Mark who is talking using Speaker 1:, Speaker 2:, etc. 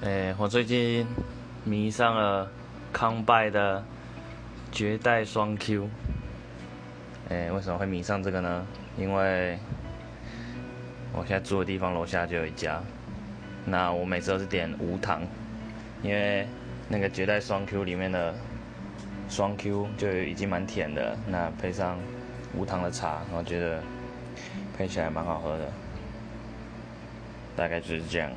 Speaker 1: 诶，我最近迷上了康拜的绝代双 Q。诶，为什么会迷上这个呢？因为我现在住的地方楼下就有一家，那我每次都是点无糖，因为那个绝代双 Q 里面的双 Q 就已经蛮甜的，那配上无糖的茶，我觉得配起来蛮好喝的。大概就是这样。